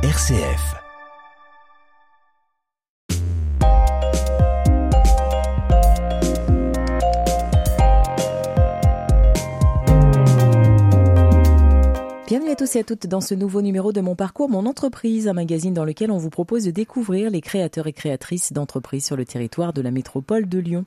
RCF. Bienvenue à tous et à toutes dans ce nouveau numéro de Mon Parcours, Mon Entreprise, un magazine dans lequel on vous propose de découvrir les créateurs et créatrices d'entreprises sur le territoire de la métropole de Lyon.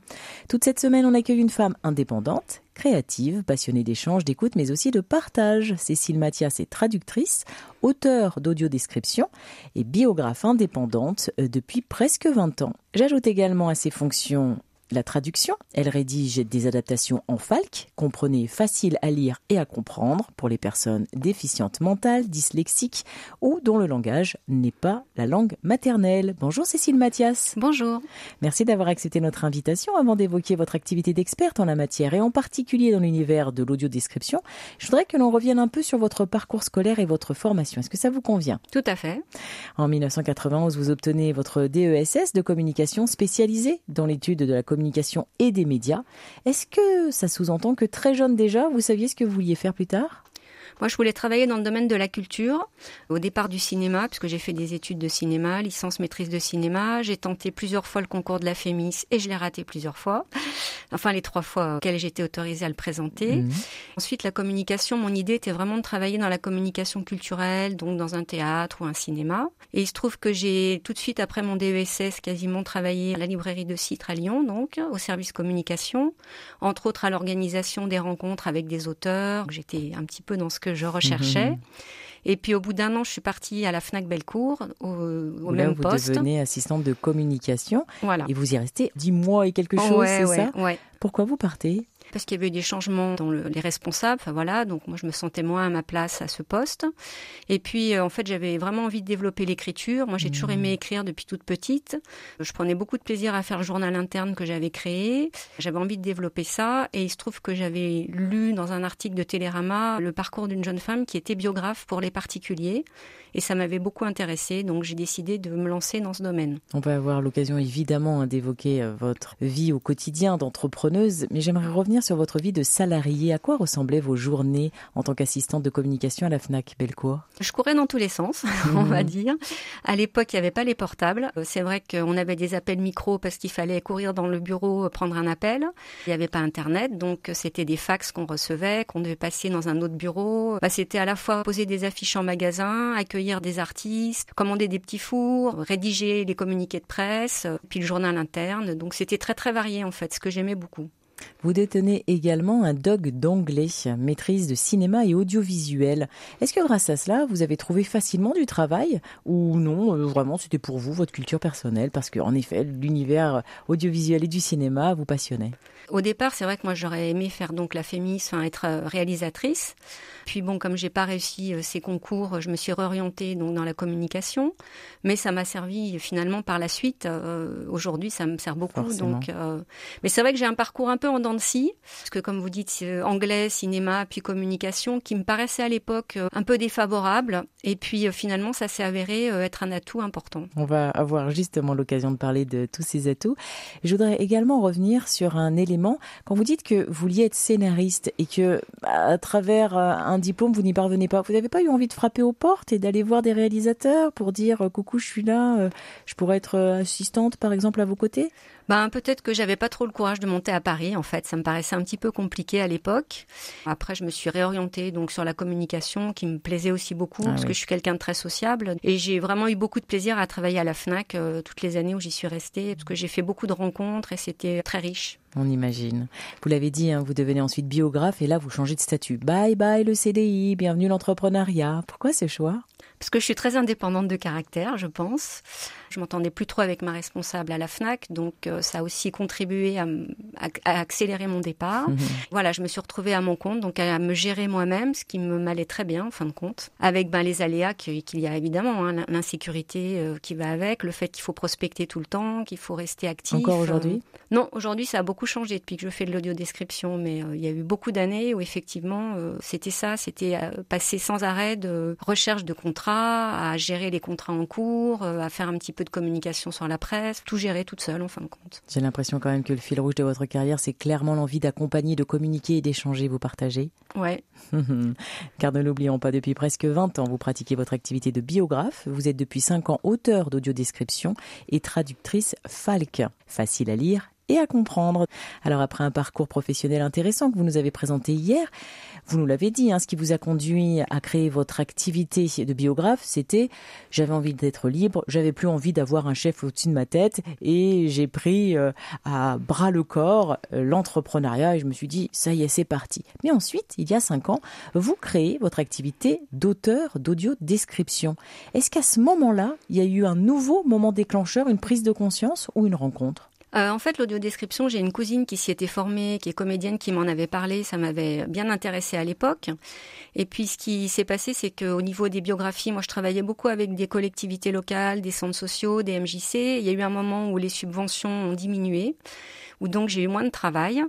Toute cette semaine, on accueille une femme indépendante, créative, passionnée d'échange, d'écoute, mais aussi de partage. Cécile Mathias est traductrice, auteure d'audio-description et biographe indépendante euh, depuis presque 20 ans. J'ajoute également à ses fonctions la traduction. Elle rédige des adaptations en falque, comprenez facile à lire et à comprendre pour les personnes déficientes mentales, dyslexiques ou dont le langage n'est pas la langue maternelle. Bonjour Cécile Mathias. Bonjour. Merci d'avoir accepté notre invitation avant d'évoquer votre activité d'experte en la matière et en particulier dans l'univers de l'audio-description. Je voudrais que l'on revienne un peu sur votre parcours scolaire et votre formation. Est-ce que ça vous convient? Tout à fait. En 1991, vous obtenez votre DESS de communication spécialisée dans l'étude de la communication et des médias. Est-ce que ça sous-entend que très jeune déjà, vous saviez ce que vous vouliez faire plus tard? Moi, je voulais travailler dans le domaine de la culture, au départ du cinéma, puisque j'ai fait des études de cinéma, licence maîtrise de cinéma. J'ai tenté plusieurs fois le concours de la FEMIS et je l'ai raté plusieurs fois. Enfin, les trois fois auxquelles j'étais autorisée à le présenter. Mhm. Ensuite, la communication, mon idée était vraiment de travailler dans la communication culturelle, donc dans un théâtre ou un cinéma. Et il se trouve que j'ai tout de suite, après mon DESS, quasiment travaillé à la librairie de Citre à Lyon, donc, au service communication, entre autres à l'organisation des rencontres avec des auteurs. J'étais un petit peu dans ce que je recherchais. Mhm. Et puis au bout d'un an, je suis partie à la Fnac Bellecour, au, au Là, même vous poste. devenez assistante de communication. Voilà. Et vous y restez dix mois et quelque chose, ouais, c'est ouais, ça? ouais. Pourquoi vous partez? Parce qu'il y avait eu des changements dans le, les responsables. Enfin, voilà, donc moi je me sentais moins à ma place à ce poste. Et puis euh, en fait j'avais vraiment envie de développer l'écriture. Moi j'ai toujours Mmh. aimé écrire depuis toute petite. Je prenais beaucoup de plaisir à faire le journal interne que j'avais créé. J'avais envie de développer ça. Et il se trouve que j'avais lu dans un article de Télérama le parcours d'une jeune femme qui était biographe pour les particuliers. Et ça m'avait beaucoup intéressé. Donc j'ai décidé de me lancer dans ce domaine. On va avoir l'occasion évidemment hein, d'évoquer euh, votre vie au quotidien d'entrepreneuse, mais j'aimerais revenir sur votre vie de salariée. À quoi ressemblaient vos journées en tant qu'assistante de communication à la FNAC Bellecour? Je courais dans tous les sens, on va dire. À l'époque, il n'y avait pas les portables. Euh, C'est vrai qu'on avait des appels micro parce qu'il fallait courir dans le bureau, euh, prendre un appel. Il n'y avait pas Internet, donc c'était des fax qu'on recevait, qu'on devait passer dans un autre bureau. Bah, c'était à la fois poser des affiches en magasin, accueillir des artistes, commander des petits fours, rédiger les communiqués de presse, euh, puis le journal interne. Donc c'était très très varié en fait, ce que j'aimais beaucoup. Vous détenez également un dog d'anglais, maîtrise de cinéma et audiovisuel. Est-ce que grâce à cela, vous avez trouvé facilement du travail ou non, euh, vraiment c'était pour vous, votre culture personnelle? Parce qu'en effet, l'univers audiovisuel et du cinéma vous passionnait. Au départ, c'est vrai que moi j'aurais aimé faire donc la Fémis, enfin être euh, réalisatrice. Puis bon, comme j'ai pas réussi euh, ces concours, je me suis réorientée donc dans la communication, mais ça m'a servi finalement par la suite. Euh, Aujourd'hui, ça me sert beaucoup. Forcément. Donc, euh, mais c'est vrai que j'ai un parcours un peu en dents de scie, parce que comme vous dites, anglais, cinéma, puis communication, qui me paraissait à l'époque un peu défavorable, et puis finalement, ça s'est avéré être un atout important. On va avoir justement l'occasion de parler de tous ces atouts. Je voudrais également revenir sur un élément. Quand vous dites que vous vouliez être scénariste et que à travers euh, un diplôme, vous n'y parvenez pas, vous n'avez pas eu envie de frapper aux portes et d'aller voir des réalisateurs pour dire euh, coucou, je suis là, euh, je pourrais être assistante par exemple à vos côtés Ben peut-être que j'avais pas trop le courage de monter à Paris en fait, ça me paraissait un petit peu compliqué à l'époque. Après je me suis réorientée donc sur la communication qui me plaisait aussi beaucoup Ah parce oui. que je suis quelqu'un de très sociable et j'ai vraiment eu beaucoup de plaisir à travailler à la Fnac euh, toutes les années où j'y suis restée parce que j'ai fait beaucoup de rencontres et c'était très riche. On imagine. Vous l'avez dit, hein, vous devenez ensuite biographe et là vous changez de statut. Bye bye le CDI, bienvenue l'entrepreneuriat. Pourquoi ce choix? Parce que je suis très indépendante de caractère, je pense. Je m'entendais plus trop avec ma responsable à la Fnac, donc euh, ça a aussi contribué à, m- à- à accélérer mon départ. Mhm. Voilà, je me suis retrouvée à mon compte, donc à me gérer moi-même, ce qui me m'allait très bien en fin de compte, avec ben, les aléas qui- qu'il y a évidemment, hein, l'insécurité euh, qui va avec, le fait qu'il faut prospecter tout le temps, qu'il faut rester actif. Encore euh, aujourd'hui? Non, aujourd'hui ça a beaucoup changé depuis que je fais de l'audio-description, mais il y a eu beaucoup d'années où effectivement c'était ça, c'était passer sans arrêt de recherche de contrats, à gérer les contrats en cours, à faire un petit peu peu de communication sur la presse, tout gérer toute seule en fin de compte. J'ai l'impression quand même que le fil rouge de votre carrière, c'est clairement l'envie d'accompagner, de communiquer et d'échanger, vous partagez. Ouais. Car ne l'oublions pas, depuis presque 20 ans, vous pratiquez votre activité de biographe. Vous êtes depuis 5 ans auteur d'audiodescription et traductrice Falk. Facile à lire et à comprendre. Alors après un parcours professionnel intéressant que vous nous avez présenté hier, vous nous l'avez dit, hein, ce qui vous a conduit à créer votre activité de biographe, c'était j'avais envie d'être libre, j'avais plus envie d'avoir un chef au-dessus de ma tête et j'ai pris euh, à bras le corps euh, l'entrepreneuriat et je me suis dit ça y est, c'est parti. Mais ensuite, il y a cinq ans, vous créez votre activité d'auteur d'audio description. Est-ce qu'à ce moment-là, il y a eu un nouveau moment déclencheur, une prise de conscience ou une rencontre? Euh, en fait, l'audiodescription, j'ai une cousine qui s'y était formée, qui est comédienne, qui m'en avait parlé. Ça m'avait bien intéressé à l'époque. Et puis, ce qui s'est passé, c'est qu'au niveau des biographies, moi, je travaillais beaucoup avec des collectivités locales, des centres sociaux, des MJC. Il y a eu un moment où les subventions ont diminué, où donc j'ai eu moins de travail.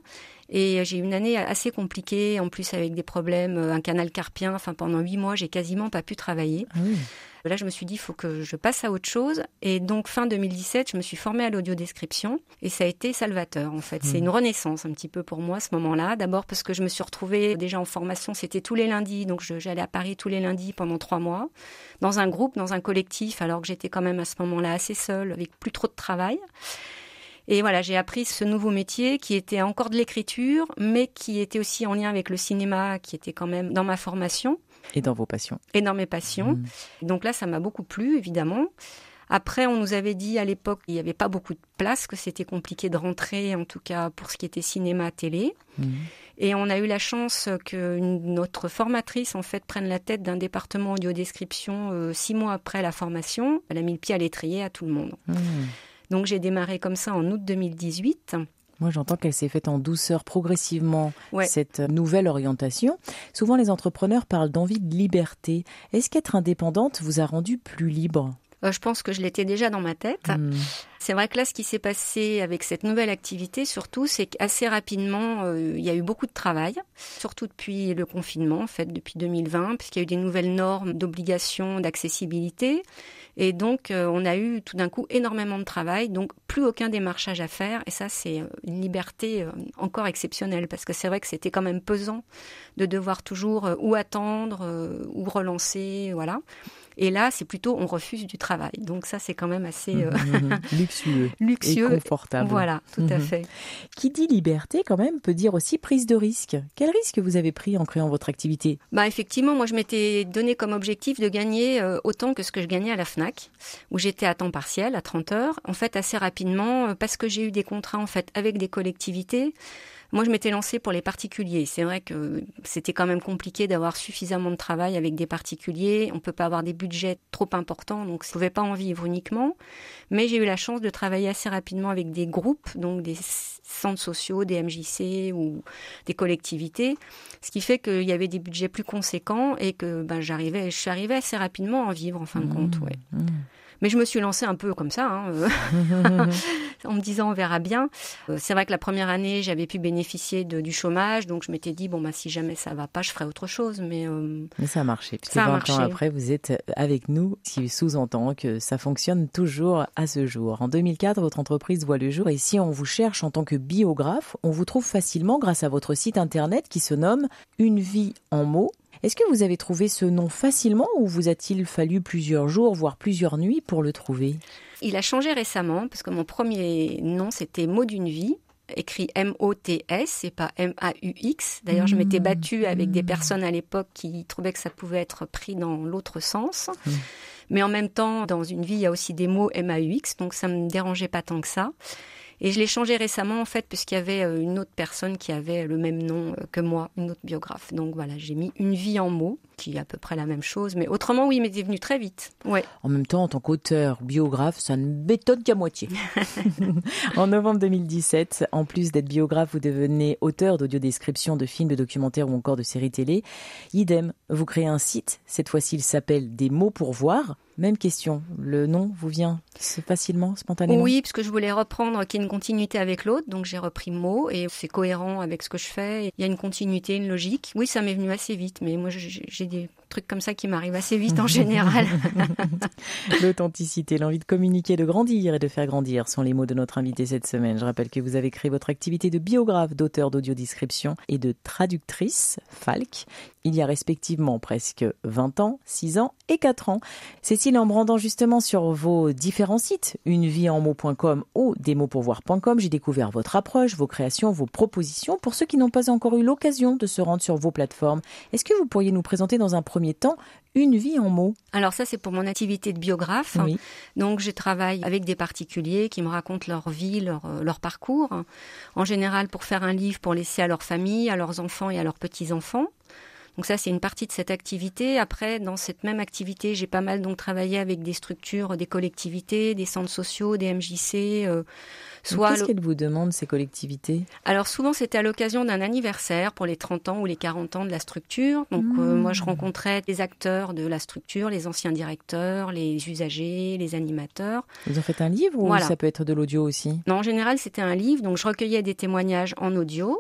Et j'ai eu une année assez compliquée, en plus avec des problèmes, un canal carpien. Enfin, pendant huit mois, j'ai quasiment pas pu travailler. Ah Là, je me suis dit, il faut que je passe à autre chose. Et donc, fin 2017, je me suis formée à l'audiodescription et ça a été salvateur, en fait. C'est hmm. une renaissance un petit peu pour moi, ce moment-là. D'abord parce que je me suis retrouvée déjà en formation, c'était tous les lundis. Donc, j'allais à Paris tous les lundis pendant trois mois, dans un groupe, dans un collectif, alors que j'étais quand même à ce moment-là assez seule, avec plus trop de travail. Et voilà, j'ai appris ce nouveau métier qui était encore de l'écriture, mais qui était aussi en lien avec le cinéma, qui était quand même dans ma formation. Et dans vos passions. Et dans mes passions. Mmh. Donc là, ça m'a beaucoup plu, évidemment. Après, on nous avait dit à l'époque qu'il n'y avait pas beaucoup de place, que c'était compliqué de rentrer, en tout cas pour ce qui était cinéma, télé. Mmh. Et on a eu la chance que notre formatrice, en fait, prenne la tête d'un département audio-description euh, six mois après la formation. Elle a mis le pied à l'étrier à tout le monde. Mmh. Donc j'ai démarré comme ça en août 2018. Moi, j'entends qu'elle s'est faite en douceur progressivement, cette nouvelle orientation. Souvent, les entrepreneurs parlent d'envie de liberté. Est-ce qu'être indépendante vous a rendu plus libre? euh, je pense que je l'étais déjà dans ma tête. Hmm. C'est vrai que là, ce qui s'est passé avec cette nouvelle activité, surtout, c'est qu'assez rapidement, euh, il y a eu beaucoup de travail, surtout depuis le confinement, en fait, depuis 2020, puisqu'il y a eu des nouvelles normes d'obligation d'accessibilité. Et donc, euh, on a eu tout d'un coup énormément de travail, donc plus aucun démarchage à faire. Et ça, c'est une liberté encore exceptionnelle, parce que c'est vrai que c'était quand même pesant de devoir toujours ou attendre ou relancer, voilà. Et là, c'est plutôt on refuse du travail. Donc ça, c'est quand même assez euh, mhm, mhm. luxueux, luxueux, et confortable. Voilà, tout à mhm. fait. Qui dit liberté, quand même, peut dire aussi prise de risque. Quel risque vous avez pris en créant votre activité? Bah effectivement, moi je m'étais donné comme objectif de gagner euh, autant que ce que je gagnais à la Fnac, où j'étais à temps partiel, à 30 heures. En fait, assez rapidement, euh, parce que j'ai eu des contrats en fait avec des collectivités. Moi, je m'étais lancée pour les particuliers. C'est vrai que c'était quand même compliqué d'avoir suffisamment de travail avec des particuliers. On peut pas avoir des budgets trop importants, donc je pouvais pas en vivre uniquement. Mais j'ai eu la chance de travailler assez rapidement avec des groupes, donc des centres sociaux, des MJC ou des collectivités, ce qui fait qu'il y avait des budgets plus conséquents et que ben, j'arrivais, je suis arrivée assez rapidement à en vivre en fin de compte. Mmh. Ouais. Mmh. Mais je me suis lancée un peu comme ça, hein, euh, en me disant on verra bien. Euh, c'est vrai que la première année, j'avais pu bénéficier de, du chômage, donc je m'étais dit bon bah si jamais ça va pas, je ferai autre chose. Mais, euh, mais ça a marché. Puisque ça 20 ans après, vous êtes avec nous, ce qui sous-entend que ça fonctionne toujours à ce jour. En 2004, votre entreprise voit le jour et si on vous cherche en tant que biographe, on vous trouve facilement grâce à votre site internet qui se nomme Une vie en mots est-ce que vous avez trouvé ce nom facilement ou vous a-t-il fallu plusieurs jours, voire plusieurs nuits pour le trouver? Il a changé récemment parce que mon premier nom c'était Mot d'une vie écrit M-O-T-S et pas M-A-U-X. D'ailleurs, je m'étais mmh. battue avec des personnes à l'époque qui trouvaient que ça pouvait être pris dans l'autre sens. Mmh. Mais en même temps, dans une vie, il y a aussi des mots M-A-U-X, donc ça me dérangeait pas tant que ça. Et je l'ai changé récemment, en fait, puisqu'il y avait euh, une autre personne qui avait le même nom euh, que moi, une autre biographe. Donc voilà, j'ai mis une vie en mots, qui est à peu près la même chose. Mais autrement, oui, mais c'est venu très vite. Ouais. En même temps, en tant qu'auteur, biographe, ça ne bétonne qu'à moitié. en novembre 2017, en plus d'être biographe, vous devenez auteur d'audiodescription de films, de documentaires ou encore de séries télé. Idem, vous créez un site. Cette fois-ci, il s'appelle Des mots pour voir. Même question, le nom vous vient? Facilement, spontanément Oui, parce que je voulais reprendre qu'il y ait une continuité avec l'autre, donc j'ai repris mot et c'est cohérent avec ce que je fais. Il y a une continuité, une logique. Oui, ça m'est venu assez vite, mais moi j'ai des trucs comme ça qui m'arrivent assez vite en général. L'authenticité, l'envie de communiquer, de grandir et de faire grandir sont les mots de notre invité cette semaine. Je rappelle que vous avez créé votre activité de biographe, d'auteur d'audiodescription et de traductrice, Falk, il y a respectivement presque 20 ans, 6 ans et 4 ans. Cécile, en brandant justement sur vos différents sites, unevieeenmots.com ou desmotspourvoir.com, j'ai découvert votre approche, vos créations, vos propositions. Pour ceux qui n'ont pas encore eu l'occasion de se rendre sur vos plateformes, est-ce que vous pourriez nous présenter dans un premier temps une vie en mots? Alors ça, c'est pour mon activité de biographe. Oui. Donc je travaille avec des particuliers qui me racontent leur vie, leur, euh, leur parcours. En général, pour faire un livre pour laisser à leur famille, à leurs enfants et à leurs petits-enfants. Donc ça, c'est une partie de cette activité. Après, dans cette même activité, j'ai pas mal donc travaillé avec des structures, des collectivités, des centres sociaux, des MJC. Euh, soit Qu'est-ce qu'elles vous demandent, ces collectivités? Alors souvent, c'était à l'occasion d'un anniversaire pour les 30 ans ou les 40 ans de la structure. Donc euh, moi, je rencontrais les acteurs de la structure, les anciens directeurs, les usagers, les animateurs. Vous en faites un livre ou Voilà. ça peut être de l'audio aussi? Non, en général, c'était un livre. Donc je recueillais des témoignages en audio.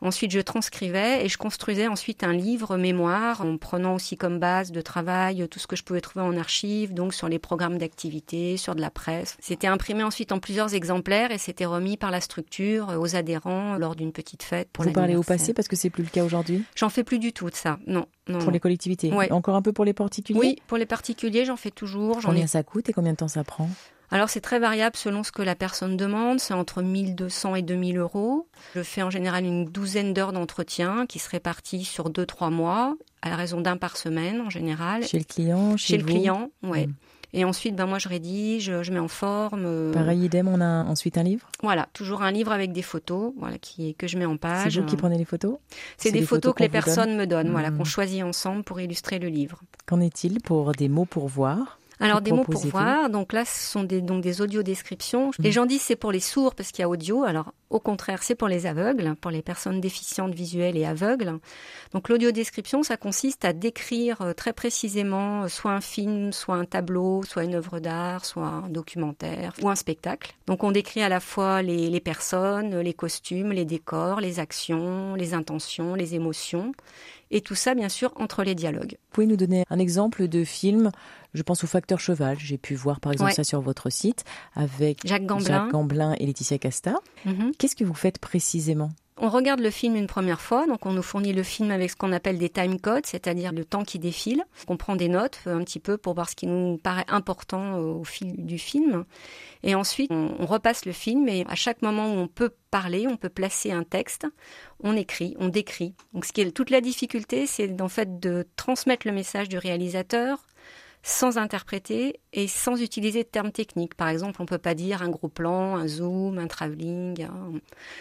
Ensuite, je transcrivais et je construisais ensuite un livre mémoire en prenant aussi comme base de travail tout ce que je pouvais trouver en archives, donc sur les programmes d'activité, sur de la presse. C'était imprimé ensuite en plusieurs exemplaires et c'était remis par la structure aux adhérents lors d'une petite fête pour Vous parlez au passé parce que c'est plus le cas aujourd'hui? J'en fais plus du tout de ça. Non, non. Pour non. les collectivités? Ouais. Encore un peu pour les particuliers? Oui, pour les particuliers, j'en fais toujours. J'en ai Combien ça coûte et combien de temps ça prend? Alors c'est très variable selon ce que la personne demande, c'est entre 1200 et 2000 euros. Je fais en général une douzaine d'heures d'entretien qui se répartissent sur 2-3 mois, à raison d'un par semaine en général, Chez le client, chez, chez le client. Ouais. Mm. Et ensuite, ben moi je rédige, je mets en forme. euh, Pareil, idem, on a ensuite un livre? Voilà, toujours un livre avec des photos, voilà, qui que je mets en C'est page. vous qui prenez les photos? C'est des, photos, que les donne personnes me donnent, voilà, Mm. qu'on choisit ensemble pour illustrer le livre. Qu'en est-il pour des mots pour voir? Alors des mots pour voir, donc là ce sont des, donc des audio-descriptions. Mhm. Les gens disent c'est pour les sourds parce qu'il y a audio, alors au contraire c'est pour les aveugles, pour les personnes déficientes visuelles et aveugles. Donc l'audio-description ça consiste à décrire euh, très précisément euh, soit un film, soit un tableau, soit une œuvre d'art, soit un documentaire ou un spectacle. Donc on décrit à la fois les, les personnes, les costumes, les décors, les actions, les intentions, les émotions. Et tout ça, bien sûr, entre les dialogues. Vous pouvez nous donner un exemple de film Je pense au Facteur Cheval. J'ai pu voir par exemple Ouais. ça sur votre site avec Jacques Gamblin. Jacques Gamblin et Laetitia Casta. Mhm. Qu'est-ce que vous faites précisément? On regarde le film une première fois, donc on nous fournit le film avec ce qu'on appelle des time codes, c'est-à-dire le temps qui défile. On prend des notes euh, un petit peu pour voir ce qui nous paraît important au fil du film. Et ensuite, on, on repasse le film et à chaque moment où on peut parler, on peut placer un texte, on écrit, on décrit. Donc ce qui est toute la difficulté, c'est en fait de transmettre le message du réalisateur sans interpréter et sans utiliser de termes techniques. Par exemple, on peut pas dire un gros plan, un zoom, un travelling.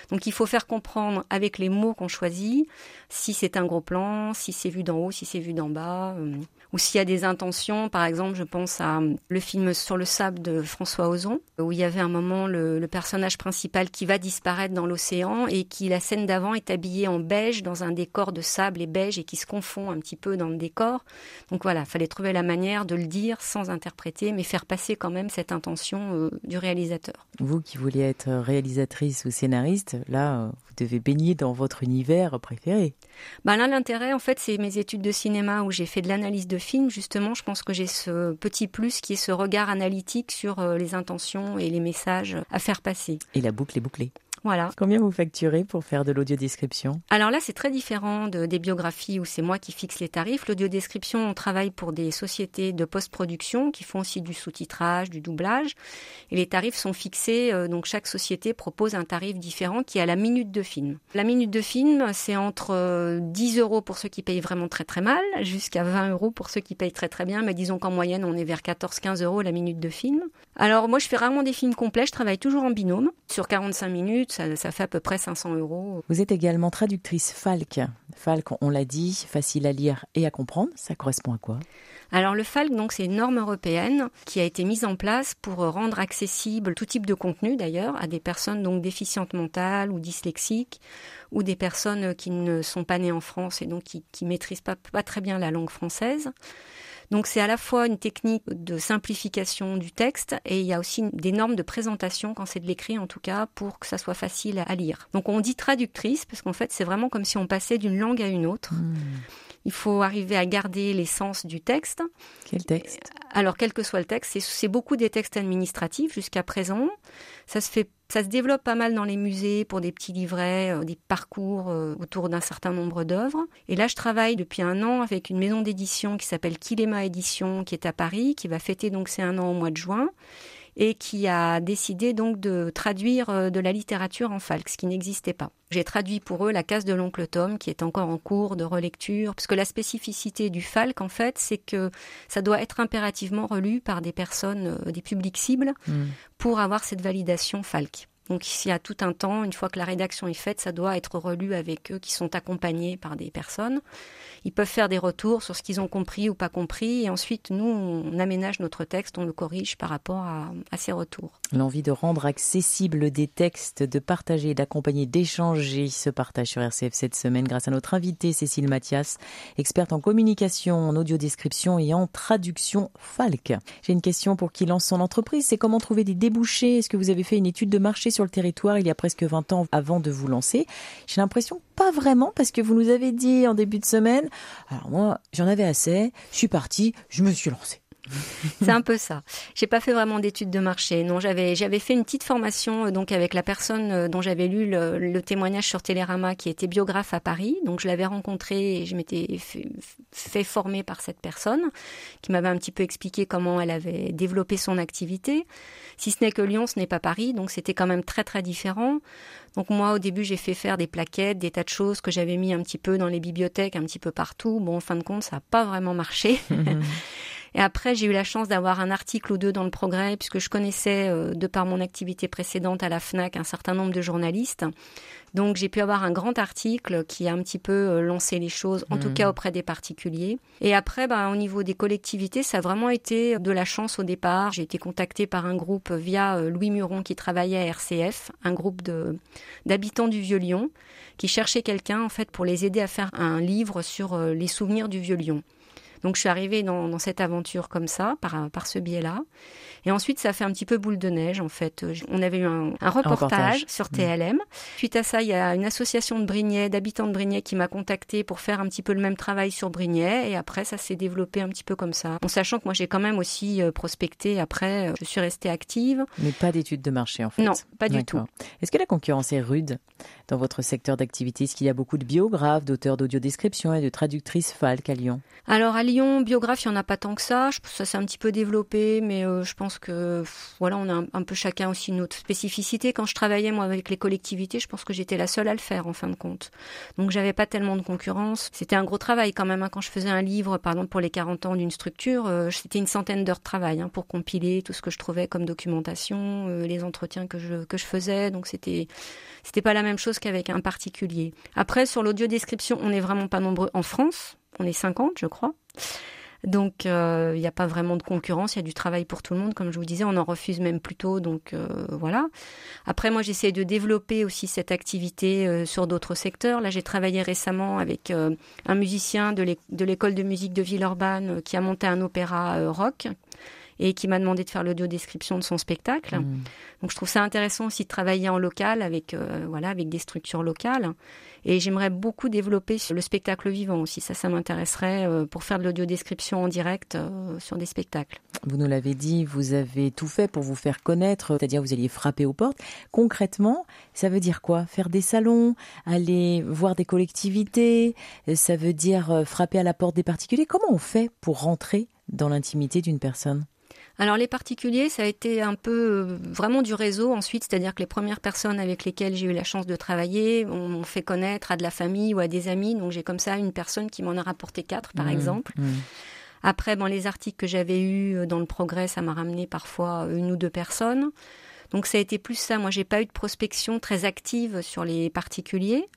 Donc il faut faire comprendre avec les mots qu'on choisit si c'est un gros plan, si c'est vu d'en haut, si c'est vu d'en bas, euh, ou s'il y a des intentions. Par exemple, je pense à euh, le film Sur le sable de François Ozon, où il y avait un moment le, le personnage principal qui va disparaître dans l'océan et qui, la scène d'avant, est habillé en beige dans un décor de sable et beige et qui se confond un petit peu dans le décor. Donc voilà, fallait trouver la manière de le dire sans interpréter, mais faire passer quand même cette intention euh, du réalisateur. Vous qui vouliez être réalisatrice ou scénariste, là, euh, vous devez baigner dans votre univers préféré. Ben là, l'intérêt, en fait, c'est mes études de cinéma où j'ai fait de l'analyse de Justement, je pense que j'ai ce petit plus qui est ce regard analytique sur euh, les intentions et les messages à faire passer. Et la boucle est bouclée. Voilà. Combien vous facturez pour faire de l'audiodescription? Alors là, c'est très différent de, des biographies où c'est moi qui fixe les tarifs. L'audiodescription, on travaille pour des sociétés de post-production qui font aussi du sous-titrage, du doublage. Et les tarifs sont fixés, euh, donc chaque société propose un tarif différent qui est à la minute de film. La minute de film, c'est entre euh, 10 euros pour ceux qui payent vraiment très très mal, jusqu'à 20 euros pour ceux qui payent très très bien. Mais disons qu'en moyenne, on est vers 14-15 euros la minute de film. Alors moi, je fais rarement des films complets, je travaille toujours en binôme. Sur 45 minutes, ça, ça fait à peu près 500 euros. Vous êtes également traductrice Falk. Falk, on l'a dit, facile à lire et à comprendre. Ça correspond à quoi? Alors le FALC, donc, c'est une norme européenne qui a été mise en place pour rendre accessible tout type de contenu d'ailleurs à des personnes donc déficientes mentales ou dyslexiques ou des personnes qui ne sont pas nées en France et donc qui, qui maîtrisent pas, pas très bien la langue française. Donc c'est à la fois une technique de simplification du texte et il y a aussi des normes de présentation quand c'est de l'écrit en tout cas pour que ça soit facile à lire. Donc on dit traductrice parce qu'en fait c'est vraiment comme si on passait d'une langue à une autre. Il faut arriver à garder l'essence du texte. Quel texte? Alors, quel que soit le texte, c'est beaucoup des textes administratifs jusqu'à présent. Ça se fait, ça se développe pas mal dans les musées pour des petits livrets, euh, des parcours euh, autour d'un certain nombre d'œuvres. Et là, je travaille depuis un an avec une maison d'édition qui s'appelle Kilema Édition, qui est à Paris, qui va fêter donc c'est un an au mois de juin et qui a décidé donc de traduire euh, de la littérature en falque, ce qui n'existait pas. J'ai traduit pour eux La case de l'oncle Tom, qui est encore en cours de relecture, parce que la spécificité du falque, en fait, c'est que ça doit être impérativement relu par des personnes, euh, des publics cibles, hmm. pour avoir cette validation falque. Donc ici, à tout un temps, une fois que la rédaction est faite, ça doit être relu avec eux qui sont accompagnés par des personnes. Ils peuvent faire des retours sur ce qu'ils ont compris ou pas compris. Et ensuite, nous, on aménage notre texte, on le corrige par rapport à, ces retours. L'envie de rendre accessible des textes, de partager, d'accompagner, d'échanger se partage sur RCF cette semaine grâce à notre invitée Cécile Mathias, experte en communication, en audiodescription et en traduction Falk. J'ai une question pour qui lance son entreprise. C'est comment trouver des débouchés? Est-ce que vous avez fait une étude de marché sur le territoire il y a presque 20 ans avant de vous lancer J'ai l'impression pas vraiment parce que vous nous avez dit en début de semaine alors moi, j'en avais assez, je suis partie, je me suis lancée. C'est un peu ça. J'ai pas fait vraiment d'études de marché. Non, j'avais j'avais fait une petite formation euh, donc avec la personne euh, dont j'avais lu le, témoignage sur Télérama qui était biographe à Paris. Donc je l'avais rencontré et je m'étais fait, fait, former par cette personne qui m'avait un petit peu expliqué comment elle avait développé son activité. Si ce n'est que Lyon, ce n'est pas Paris, donc c'était quand même très très différent. Donc moi, au début, j'ai fait faire des plaquettes, des tas de choses que j'avais mis un petit peu dans les bibliothèques, un petit peu partout. Bon, en fin de compte, ça n'a pas vraiment marché. Et après, j'ai eu la chance d'avoir un article ou deux dans le Progrès, puisque je connaissais, euh, de par mon activité précédente à la FNAC, un certain nombre de journalistes. Donc j'ai pu avoir un grand article qui a un petit peu euh, lancé les choses, en tout mmh. cas auprès des particuliers. Et après, ben, au niveau des collectivités, ça a vraiment été de la chance au départ. J'ai été contactée par un groupe via euh, Louis Muron qui travaillait à RCF, un groupe d'habitants du Vieux-Lyon, qui cherchait quelqu'un en fait pour les aider à faire un livre sur les souvenirs du Vieux-Lyon. Donc je suis arrivée dans, cette aventure comme ça, par, par ce biais-là. Et ensuite, ça fait un petit peu boule de neige, en fait. On avait eu un, reportage, sur mmh. TLM. Suite à ça, il y a une association de Brignais, d'habitants de Brignais, qui m'a contacté pour faire un petit peu le même travail sur Brignais. Et après, ça s'est développé un petit peu comme ça. En sachant que moi, j'ai quand même aussi euh, prospecté. Après, euh, je suis restée active. Mais pas d'études de marché, en fait. Non, pas du tout. Est-ce que la concurrence est rude dans votre secteur d'activité? Est-ce qu'il y a beaucoup de biographes, d'auteurs d'audiodescription et de traductrices Falk à Lyon? Alors, à Lyon, biographe, il n'y en a pas tant que ça. Ça s'est un petit peu développé, mais euh, je pense que voilà, on a un, peu chacun aussi notre spécificité. Quand je travaillais moi avec les collectivités, je pense que j'étais la seule à le faire en fin de compte. Donc j'avais pas tellement de concurrence. C'était un gros travail quand même. Hein. Quand je faisais un livre, par exemple pour les 40 ans d'une structure, euh, c'était une centaine d'heures de travail hein, pour compiler tout ce que je trouvais comme documentation, euh, les entretiens que je que je faisais. Donc c'était c'était pas la même chose qu'avec un particulier. Après sur l'audio description, on n'est vraiment pas nombreux en France. On est 50, je crois. Donc, euh, il n'y a pas vraiment de concurrence, il y a du travail pour tout le monde, comme je vous disais, on en refuse même plutôt, donc euh, voilà. Après, moi, j'essaie de développer aussi cette activité euh, sur d'autres secteurs. Là, j'ai travaillé récemment avec un musicien de l'école de musique de Villeurbanne qui a monté un opéra rock et qui m'a demandé de faire l'audio-description de son spectacle. Mmh. Donc je trouve ça intéressant aussi de travailler en local avec, voilà, avec des structures locales. Et j'aimerais beaucoup développer le spectacle vivant aussi. Ça, ça m'intéresserait euh, pour faire de l'audio-description en direct euh, sur des spectacles. Vous nous l'avez dit, vous avez tout fait pour vous faire connaître, c'est-à-dire vous alliez frapper aux portes. Concrètement, ça veut dire quoi? Faire des salons, aller voir des collectivités, ça veut dire euh, frapper à la porte des particuliers? Comment on fait pour rentrer dans l'intimité d'une personne? Alors les particuliers, ça a été un peu euh, vraiment du réseau ensuite, c'est-à-dire que les premières personnes avec lesquelles j'ai eu la chance de travailler m'ont fait connaître à de la famille ou à des amis. Donc j'ai comme ça une personne qui m'en a rapporté quatre, par mmh, exemple. Mmh. Après, bon, les articles que j'avais eus euh, dans le progrès, ça m'a ramené parfois une ou deux personnes. Donc ça a été plus ça. Moi, j'ai pas eu de prospection très active sur les particuliers.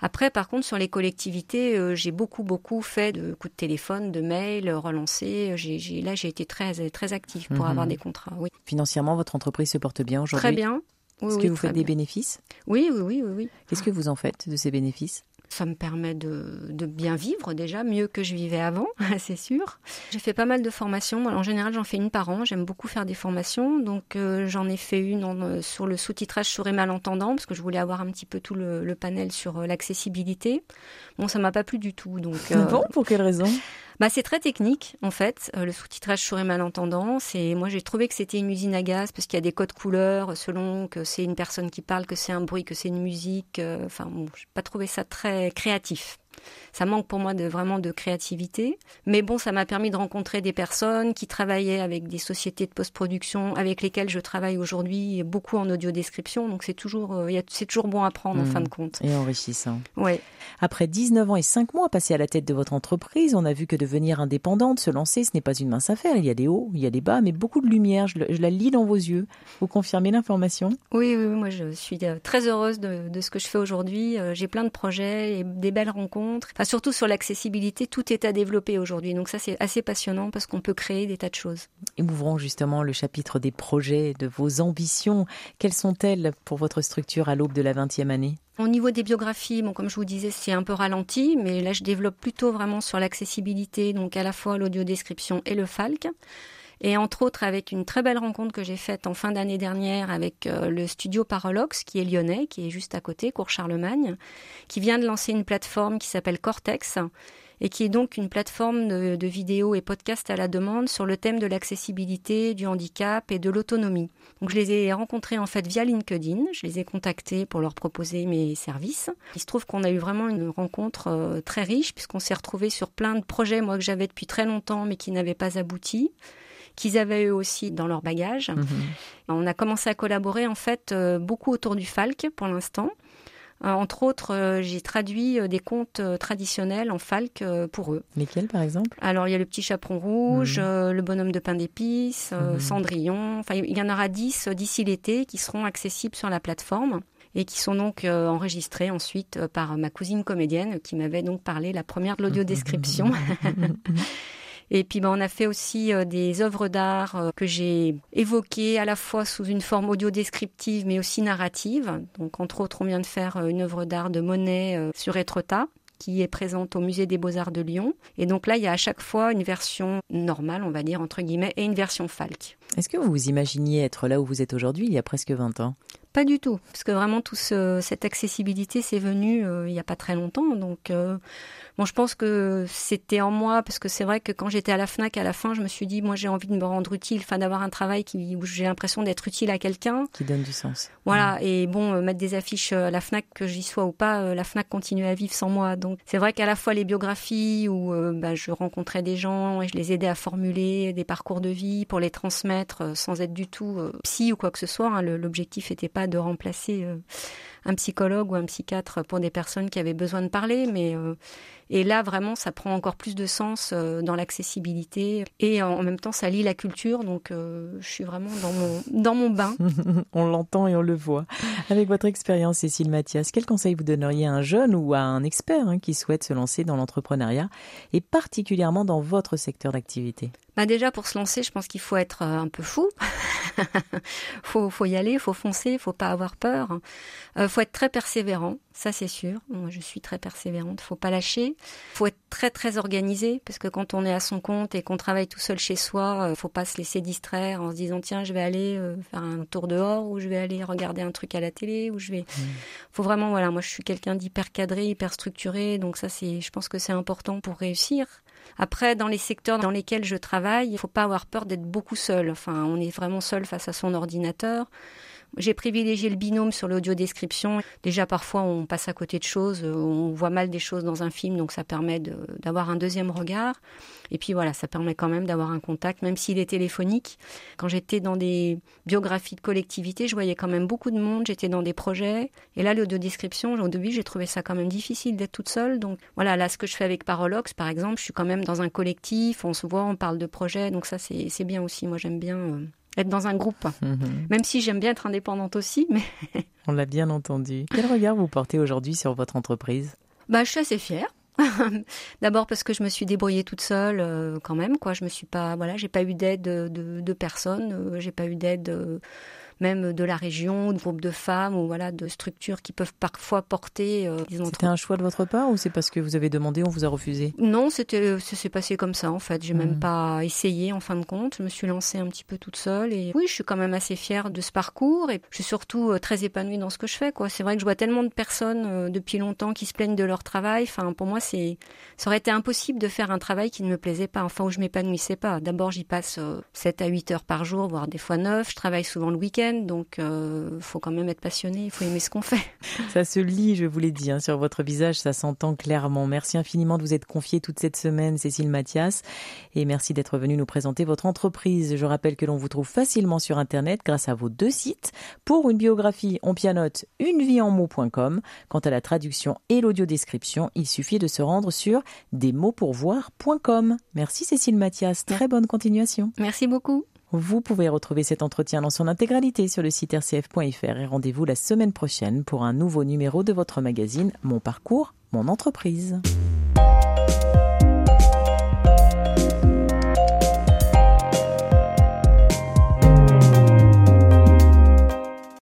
Après, par contre, sur les collectivités, euh, j'ai beaucoup, beaucoup fait de coups de téléphone, de mails, relancés. J'ai, là, j'ai été très, très active pour mhm. avoir des contrats. Oui. Financièrement, votre entreprise se porte bien aujourd'hui? Très bien. Est-ce que vous faites des bénéfices? Oui, oui, oui, oui, Qu'est-ce que vous en faites de ces bénéfices? Ça me permet de, de, bien vivre déjà, mieux que je vivais avant, c'est sûr. J'ai fait pas mal de formations. en général, j'en fais une par an. J'aime beaucoup faire des formations. Donc, euh, j'en ai fait une euh, sur le sous-titrage sourd et malentendant, parce que je voulais avoir un petit peu tout le, panel sur euh, l'accessibilité. Bon, ça m'a pas plu du tout. Donc, bon, pour quelle raison? Bah, c'est très technique en fait. le sous-titrage sourd et malentendant, c'est moi j'ai trouvé que c'était une usine à gaz parce qu'il y a des codes couleurs selon que c'est une personne qui parle, que c'est un bruit, que c'est une musique. Enfin, bon, j'ai pas trouvé ça très créatif. Ça manque pour moi de vraiment de créativité. Mais bon, ça m'a permis de rencontrer des personnes qui travaillaient avec des sociétés de post-production avec lesquelles je travaille aujourd'hui beaucoup en audio-description. Donc c'est toujours, euh, c'est toujours bon à prendre en fin de compte. Et enrichissant. Ouais. Après 19 ans et 5 mois passés à la tête de votre entreprise, on a vu que devenir indépendante, se lancer, ce n'est pas une mince affaire. Il y a des hauts, il y a des bas, mais beaucoup de lumière. Je, la lis dans vos yeux. Vous confirmez l'information? Oui, oui, moi je suis euh, très heureuse de, de ce que je fais aujourd'hui. Euh, j'ai plein de projets et des belles rencontres surtout sur l'accessibilité, tout est à développer aujourd'hui. Donc ça, c'est assez passionnant parce qu'on peut créer des tas de choses. Et ouvrons justement le chapitre des projets, de vos ambitions. Quelles sont-elles pour votre structure à l'aube de la 20e année? Au niveau des biographies, bon, comme je vous disais, c'est un peu ralenti, mais là, je développe plutôt vraiment sur l'accessibilité, donc à la fois l'audio-description et le FALC et entre autres avec une très belle rencontre que j'ai faite en fin d'année dernière avec euh, le studio Parolox qui est lyonnais, qui est juste à côté, Cours Charlemagne, qui vient de lancer une plateforme qui s'appelle Cortex et qui est donc une plateforme de, de vidéos et podcasts à la demande sur le thème de l'accessibilité, du handicap et de l'autonomie. Donc je les ai rencontrés en fait via LinkedIn, je les ai contactés pour leur proposer mes services. Il se trouve qu'on a eu vraiment une rencontre euh, très riche puisqu'on s'est retrouvés sur plein de projets moi que j'avais depuis très longtemps mais qui n'avaient pas abouti qu'ils avaient eux aussi dans leur bagage. Mhm. On a commencé à collaborer en fait euh, beaucoup autour du Falk pour l'instant. Euh, entre autres, euh, j'ai traduit des contes traditionnels en falk pour eux. Lesquels, par exemple? Alors, il y a le petit chaperon rouge, mhm. le bonhomme de pain d'épices, mhm. Cendrillon. Enfin, il y en aura dix d'ici l'été qui seront accessibles sur la plateforme et qui sont donc enregistrés ensuite par ma cousine comédienne qui m'avait donc parlé la première de l'audio description. Et puis ben, on a fait aussi euh, des œuvres d'art euh, que j'ai évoquées à la fois sous une forme audio-descriptive mais aussi narrative. Donc entre autres, on vient de faire euh, une œuvre d'art de Monet sur Etretat qui est présente au musée des Beaux-Arts de Lyon. Et donc là, il y a à chaque fois une version normale, on va dire, entre guillemets, et une version Falk. Est-ce que vous vous imaginiez être là où vous êtes aujourd'hui, il y a presque 20 ans? Pas du tout, parce que vraiment, toute cette accessibilité, c'est venu il n'y a pas très longtemps. Donc, Bon, je pense que c'était en moi parce que c'est vrai que quand j'étais à la Fnac à la fin, je me suis dit moi j'ai envie de me rendre utile, enfin d'avoir un travail qui où j'ai l'impression d'être utile à quelqu'un. Qui donne du sens. Voilà. Mm. Et bon, euh, mettre des affiches euh, à la Fnac que j'y sois ou pas, euh, la Fnac continue à vivre sans moi. Donc c'est vrai qu'à la fois les biographies où bah, je rencontrais des gens et je les aidais à formuler des parcours de vie pour les transmettre sans être du tout psy ou quoi que ce soit. Hein. L'objectif n'était pas de remplacer un psychologue ou un psychiatre pour des personnes qui avaient besoin de parler, mais et là, vraiment, ça prend encore plus de sens euh, dans l'accessibilité. Et en même temps, ça lie la culture. Donc, euh, je suis vraiment dans mon, dans mon bain. on l'entend et on le voit. Avec votre expérience, Cécile Mathias, quel conseil vous donneriez à un jeune ou à un expert hein, qui souhaite se lancer dans l'entrepreneuriat et particulièrement dans votre secteur d'activité? Bah déjà pour se lancer, je pense qu'il faut être euh, un peu fou. faut faut y aller, faut foncer, faut pas avoir peur. Euh, faut être très persévérant, ça c'est sûr. Moi je suis très persévérante, faut pas lâcher. Faut être très très organisé parce que quand on est à son compte et qu'on travaille tout seul chez soi, euh, faut pas se laisser distraire en se disant tiens, je vais aller euh, faire un tour dehors ou je vais aller regarder un truc à la télé ou je vais mmh. faut vraiment voilà, moi je suis quelqu'un d'hyper cadré, hyper structuré donc ça c'est je pense que c'est important pour réussir. Après, dans les secteurs dans lesquels je travaille, il ne faut pas avoir peur d'être beaucoup seul. Enfin, on est vraiment seul face à son ordinateur. J'ai privilégié le binôme sur l'audio description. Déjà, parfois, on passe à côté de choses, on voit mal des choses dans un film, donc ça permet d'avoir un deuxième regard. Et puis voilà, ça permet quand même d'avoir un contact, même s'il est téléphonique. Quand j'étais dans des biographies de collectivité, je voyais quand même beaucoup de monde, j'étais dans des projets. Et là, l'audio description, au début, j'ai trouvé ça quand même difficile d'être toute seule. Donc voilà, là, ce que je fais avec Parolox, par exemple, je suis quand même dans un collectif, on se voit, on parle de projets, donc ça, c'est bien aussi. Moi, j'aime bien. Euh, être dans un groupe. Mhm. Même si j'aime bien être indépendante aussi, mais... On l'a bien entendu. Quel regard vous portez aujourd'hui sur votre entreprise? Bah, Je suis assez fière. D'abord parce que je me suis débrouillée toute seule euh, quand même quoi. Je me suis pas voilà, j'ai pas eu d'aide de, de, personne, euh, j'ai pas eu d'aide. Euh, même de la région, de groupes de femmes ou voilà de structures qui peuvent parfois porter. Euh, c'était un choix de votre part ou c'est parce que vous avez demandé, on vous a refusé Non, c'était, ça s'est passé comme ça en fait. J'ai même hmm. pas essayé en fin de compte. Je me suis lancée un petit peu toute seule et oui, je suis quand même assez fière de ce parcours et je suis surtout euh, très épanouie dans ce que je fais. Quoi, c'est vrai que je vois tellement de personnes euh, depuis longtemps qui se plaignent de leur travail. Enfin, pour moi, c'est, ça aurait été impossible de faire un travail qui ne me plaisait pas, enfin où je m'épanouissais pas. D'abord, j'y passe 7 à 8 heures par jour, voire des fois 9. Je travaille souvent le week-end, donc il faut quand même être passionné, il faut aimer ce qu'on fait. Ça se lit, je vous l'ai dit, hein, sur votre visage, ça s'entend clairement. Merci infiniment de vous être confiée toute cette semaine, Cécile Mathias, et merci d'être venue nous présenter votre entreprise. Je rappelle que l'on vous trouve facilement sur Internet grâce à vos deux sites. Pour une biographie, on pianote uneviesenmots.com. Quant à la traduction et l'audiodescription, il suffit de se rendre sur desmotspourvoir.com. Merci Cécile Mathias, très bonne continuation. Merci beaucoup. Vous pouvez retrouver cet entretien dans son intégralité sur le site rcf.fr et rendez-vous la semaine prochaine pour un nouveau numéro de votre magazine Mon parcours, mon entreprise.